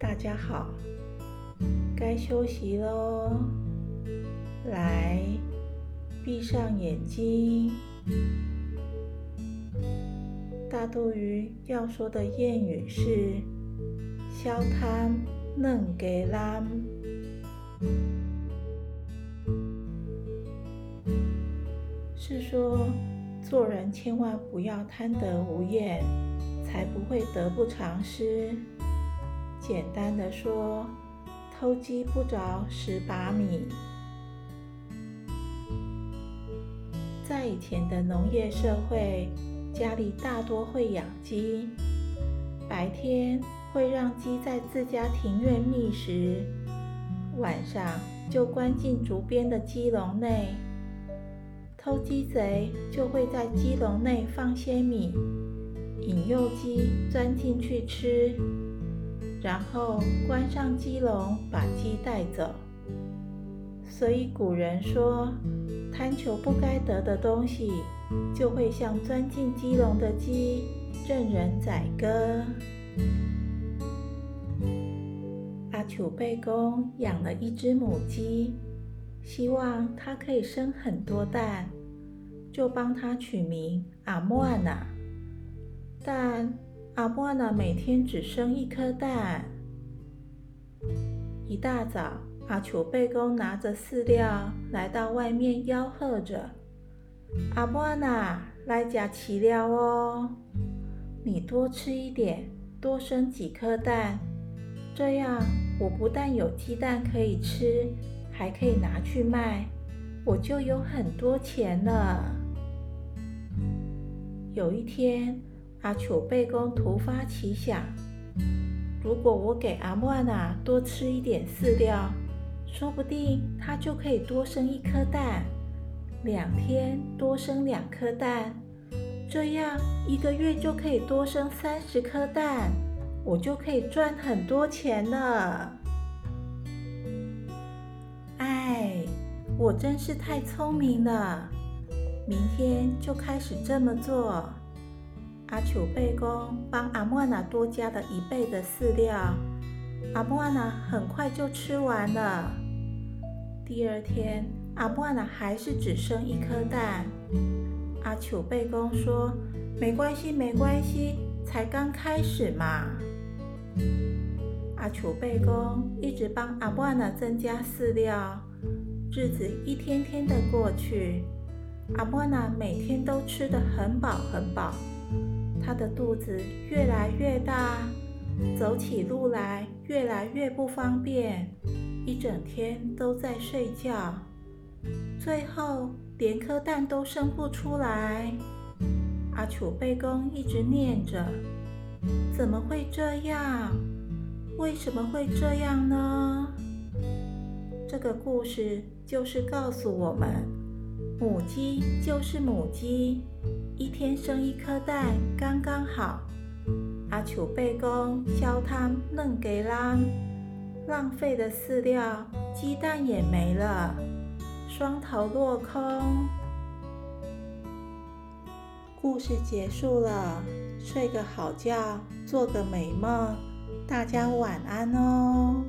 大家好，该休息喽。来，闭上眼睛。大肚鱼要说的谚语是“消贪嫩给兰”，是说做人千万不要贪得无厌，才不会得不偿失。简单的说，偷鸡不着蚀把米。在以前的农业社会，家里大多会养鸡，白天会让鸡在自家庭院觅食，晚上就关进竹编的鸡笼内。偷鸡贼就会在鸡笼内放些米，引诱鸡钻进去吃。然后关上鸡笼，把鸡带走。所以古人说，贪求不该得的东西，就会像钻进鸡笼的鸡，任人宰割。阿丘贝公养了一只母鸡，希望它可以生很多蛋，就帮它取名阿莫娜。但阿莫娜每天只生一颗蛋。一大早，阿楚贝公拿着饲料来到外面，吆喝着：“阿莫娜，来夹饲料哦！你多吃一点，多生几颗蛋，这样我不但有鸡蛋可以吃，还可以拿去卖，我就有很多钱了。”有一天。阿楚贝公突发奇想：如果我给阿莫娜多吃一点饲料，说不定它就可以多生一颗蛋。两天多生两颗蛋，这样一个月就可以多生三十颗蛋，我就可以赚很多钱了。哎，我真是太聪明了！明天就开始这么做。阿丘贝公帮阿莫娜多加了一倍的饲料，阿莫娜很快就吃完了。第二天，阿莫娜还是只生一颗蛋。阿丘贝公说：“没关系，没关系，才刚开始嘛。”阿丘贝公一直帮阿莫娜增加饲料，日子一天天的过去，阿莫娜每天都吃得很饱很饱。他的肚子越来越大，走起路来越来越不方便，一整天都在睡觉，最后连颗蛋都生不出来。阿楚贝公一直念着：“怎么会这样？为什么会这样呢？”这个故事就是告诉我们，母鸡就是母鸡。一天生一颗蛋刚刚好。阿楚贝公消汤嫩给浪，浪费的饲料，鸡蛋也没了，双头落空。故事结束了，睡个好觉，做个美梦，大家晚安哦。